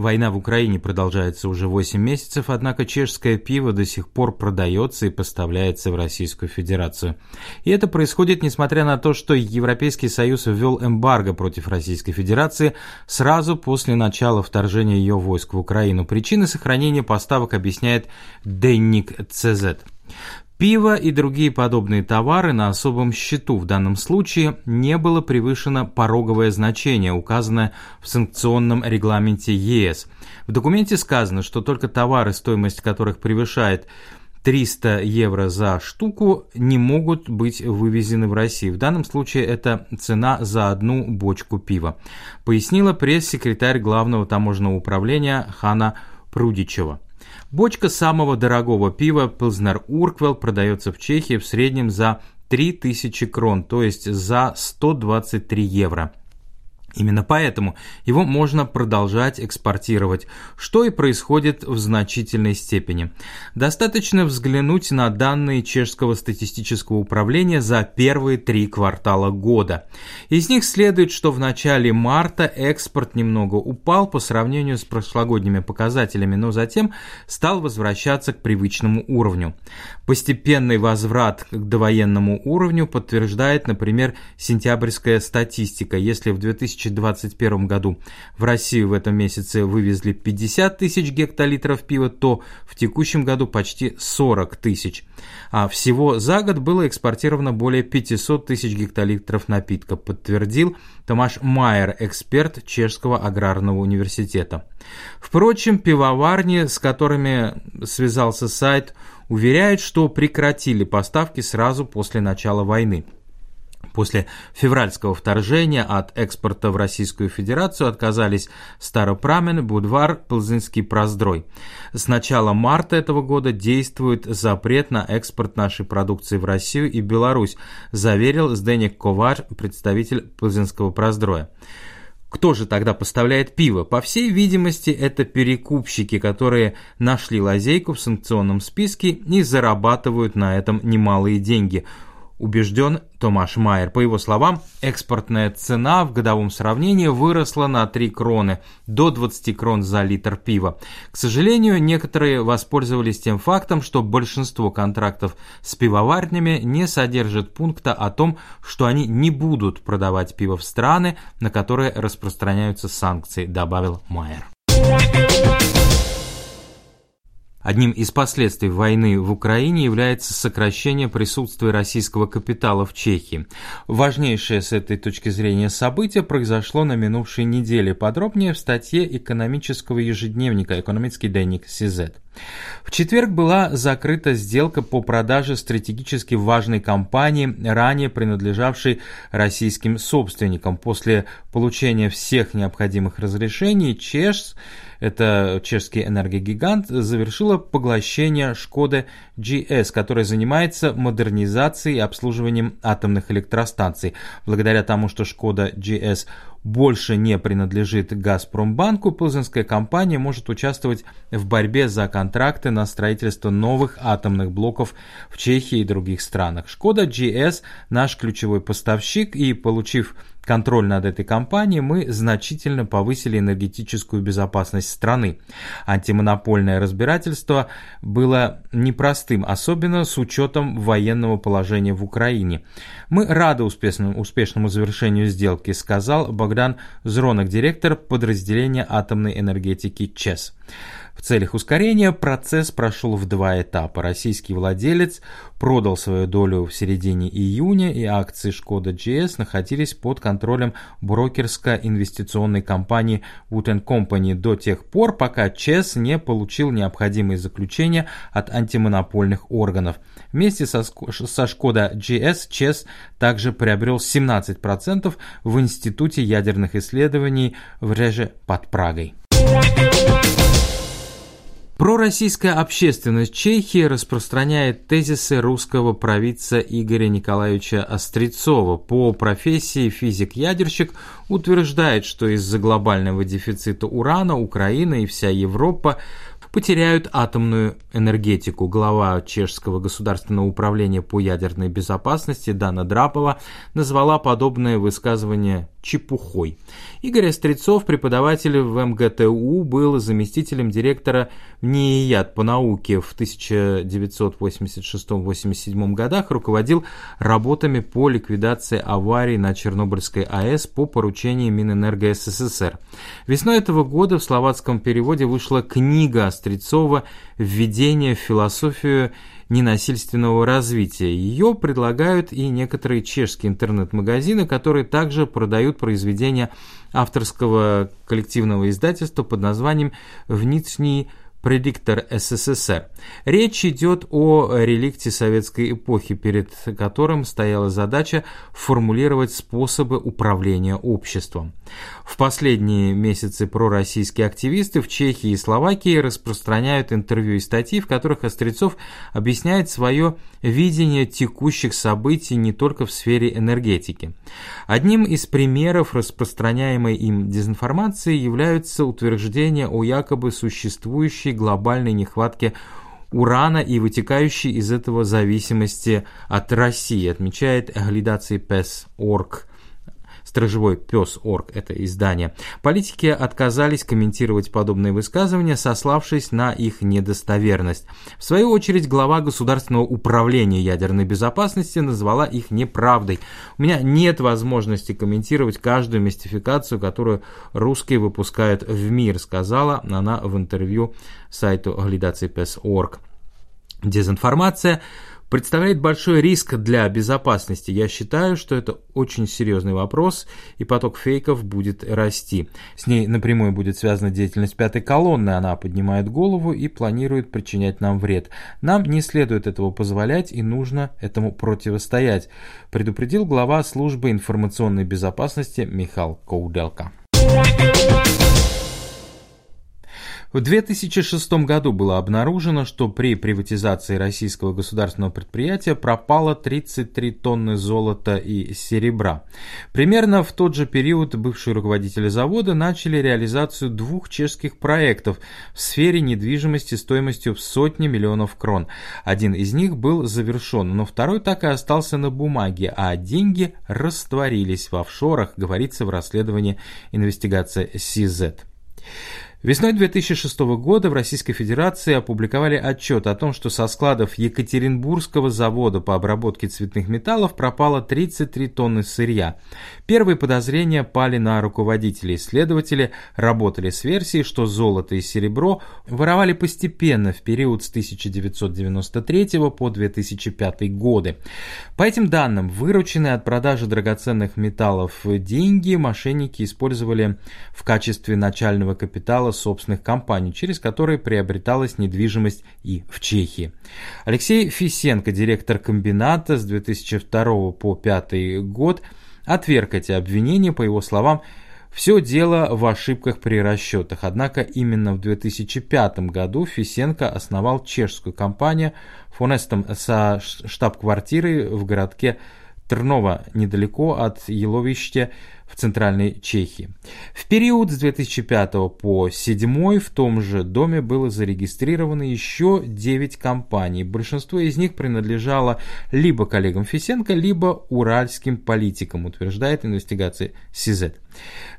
Война в Украине продолжается уже 8 месяцев, однако чешское пиво до сих пор продается и поставляется в Российскую Федерацию. И это происходит несмотря на то, что Европейский Союз ввел эмбарго против Российской Федерации сразу после начала вторжения ее войск в Украину. Причины сохранения поставок объясняет Денник ЦЗ. Пиво и другие подобные товары на особом счету в данном случае не было превышено пороговое значение, указанное в санкционном регламенте ЕС. В документе сказано, что только товары, стоимость которых превышает 300 евро за штуку не могут быть вывезены в Россию. В данном случае это цена за одну бочку пива, пояснила пресс-секретарь главного таможенного управления Хана Прудичева. Бочка самого дорогого пива Пилзнер Урквел продается в Чехии в среднем за 3000 крон, то есть за 123 евро. Именно поэтому его можно продолжать экспортировать, что и происходит в значительной степени. Достаточно взглянуть на данные чешского статистического управления за первые три квартала года. Из них следует, что в начале марта экспорт немного упал по сравнению с прошлогодними показателями, но затем стал возвращаться к привычному уровню. Постепенный возврат к довоенному уровню подтверждает, например, сентябрьская статистика. Если в 2000 2021 году в Россию в этом месяце вывезли 50 тысяч гектолитров пива, то в текущем году почти 40 тысяч. А всего за год было экспортировано более 500 тысяч гектолитров напитка, подтвердил Томаш Майер, эксперт Чешского аграрного университета. Впрочем, пивоварни, с которыми связался сайт, уверяют, что прекратили поставки сразу после начала войны. После февральского вторжения от экспорта в Российскую Федерацию отказались Старопрамен, Будвар, Плзынский Проздрой. С начала марта этого года действует запрет на экспорт нашей продукции в Россию и Беларусь, заверил Сденик Ковар, представитель Плзынского Проздроя. Кто же тогда поставляет пиво? По всей видимости, это перекупщики, которые нашли лазейку в санкционном списке и зарабатывают на этом немалые деньги – убежден Томаш Майер. По его словам, экспортная цена в годовом сравнении выросла на 3 кроны, до 20 крон за литр пива. К сожалению, некоторые воспользовались тем фактом, что большинство контрактов с пивоварнями не содержит пункта о том, что они не будут продавать пиво в страны, на которые распространяются санкции, добавил Майер. Одним из последствий войны в Украине является сокращение присутствия российского капитала в Чехии. Важнейшее с этой точки зрения событие произошло на минувшей неделе. Подробнее в статье экономического ежедневника «Экономический дневник СИЗ». В четверг была закрыта сделка по продаже стратегически важной компании, ранее принадлежавшей российским собственникам. После получения всех необходимых разрешений ЧЕШ это чешский энергогигант, завершила поглощение Шкода GS, которая занимается модернизацией и обслуживанием атомных электростанций. Благодаря тому, что Шкода GS больше не принадлежит Газпромбанку, Пылзенская компания может участвовать в борьбе за контракты на строительство новых атомных блоков в Чехии и других странах. Шкода GS наш ключевой поставщик и, получив контроль над этой компанией, мы значительно повысили энергетическую безопасность страны. Антимонопольное разбирательство было непростым, особенно с учетом военного положения в Украине. Мы рады успешному, успешному завершению сделки, сказал Богдан Зронок, директор подразделения атомной энергетики ЧЕС. В целях ускорения процесс прошел в два этапа. Российский владелец продал свою долю в середине июня, и акции Шкода GS находились под контролем брокерско-инвестиционной компании Wood Company до тех пор, пока ЧЕС не получил необходимые заключения от антимонопольных органов. Вместе со, со Шкода GS ЧЕС также приобрел 17% в Институте ядерных исследований в Реже под Прагой. Пророссийская общественность Чехии распространяет тезисы русского провидца Игоря Николаевича Острецова. По профессии физик-ядерщик утверждает, что из-за глобального дефицита урана Украина и вся Европа потеряют атомную энергетику. Глава Чешского государственного управления по ядерной безопасности Дана Драпова назвала подобное высказывание чепухой. Игорь Острецов, преподаватель в МГТУ, был заместителем директора НИИЯД по науке в 1986-87 годах, руководил работами по ликвидации аварий на Чернобыльской АЭС по поручению Минэнерго СССР. Весной этого года в словацком переводе вышла книга Острецова «Введение в философию ненасильственного развития. Ее предлагают и некоторые чешские интернет-магазины, которые также продают произведения авторского коллективного издательства под названием «Внутренний предиктор СССР. Речь идет о реликте советской эпохи, перед которым стояла задача формулировать способы управления обществом. В последние месяцы пророссийские активисты в Чехии и Словакии распространяют интервью и статьи, в которых Острецов объясняет свое видение текущих событий не только в сфере энергетики. Одним из примеров распространяемой им дезинформации являются утверждения о якобы существующей глобальной нехватке урана и вытекающей из этого зависимости от России, отмечает Глидаций Пес.орг «Сторожевой пес Орг» — это издание. Политики отказались комментировать подобные высказывания, сославшись на их недостоверность. В свою очередь, глава Государственного управления ядерной безопасности назвала их неправдой. У меня нет возможности комментировать каждую мистификацию, которую русские выпускают в мир, сказала она в интервью сайту Глидаций.пес.орг. Дезинформация – представляет большой риск для безопасности. Я считаю, что это очень серьезный вопрос, и поток фейков будет расти. С ней напрямую будет связана деятельность пятой колонны. Она поднимает голову и планирует причинять нам вред. Нам не следует этого позволять, и нужно этому противостоять, предупредил глава службы информационной безопасности Михаил Коуделка. В 2006 году было обнаружено, что при приватизации российского государственного предприятия пропало 33 тонны золота и серебра. Примерно в тот же период бывшие руководители завода начали реализацию двух чешских проектов в сфере недвижимости стоимостью в сотни миллионов крон. Один из них был завершен, но второй так и остался на бумаге, а деньги растворились в офшорах, говорится в расследовании инвестигация CZ. Весной 2006 года в Российской Федерации опубликовали отчет о том, что со складов Екатеринбургского завода по обработке цветных металлов пропало 33 тонны сырья. Первые подозрения пали на руководителей. Следователи работали с версией, что золото и серебро воровали постепенно в период с 1993 по 2005 годы. По этим данным, вырученные от продажи драгоценных металлов деньги мошенники использовали в качестве начального капитала капитала собственных компаний, через которые приобреталась недвижимость и в Чехии. Алексей Фисенко, директор комбината с 2002 по 2005 год, отверг эти обвинения, по его словам, все дело в ошибках при расчетах. Однако именно в 2005 году Фисенко основал чешскую компанию Фонестом со штаб-квартирой в городке Трнова, недалеко от Еловища, в Центральной Чехии. В период с 2005 по 2007 в том же доме было зарегистрировано еще 9 компаний. Большинство из них принадлежало либо коллегам Фисенко, либо уральским политикам, утверждает Investigace.cz.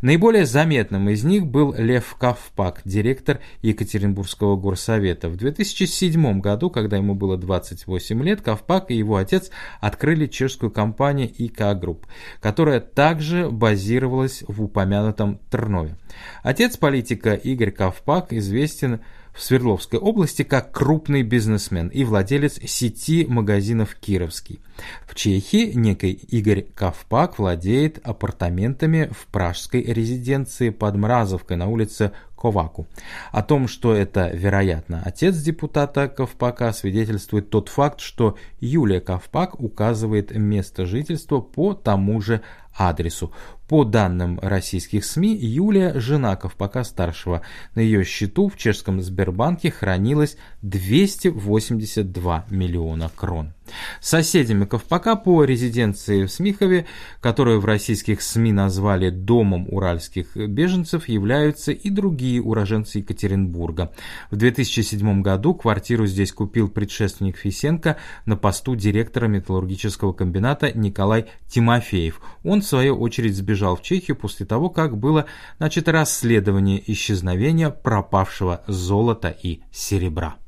Наиболее заметным из них был Лев Ковпак, директор Екатеринбургского горсовета. В 2007 году, когда ему было 28 лет, Ковпак и его отец открыли чешскую компанию IK Group, которая также базировалась базировалась в упомянутом Трнове. Отец политика Игорь Ковпак известен в Свердловской области как крупный бизнесмен и владелец сети магазинов «Кировский». В Чехии некий Игорь Ковпак владеет апартаментами в пражской резиденции под Мразовкой на улице Коваку. О том, что это, вероятно, отец депутата Ковпака, свидетельствует тот факт, что Юлия Ковпак указывает место жительства по тому же адресу. По данным российских СМИ, Юлия – жена Ковпака-старшего. На ее счету в чешском Сбербанке хранилось 282 миллиона крон. Соседями Ковпака по резиденции в Смихове, которую в российских СМИ назвали «домом уральских беженцев», являются и другие уроженцы Екатеринбурга. В 2007 году квартиру здесь купил предшественник Фисенко на посту директора металлургического комбината Николай Тимофеев. Он, в свою очередь, сбежал в Чехию после того, как было начато расследование исчезновения пропавшего золота и серебра.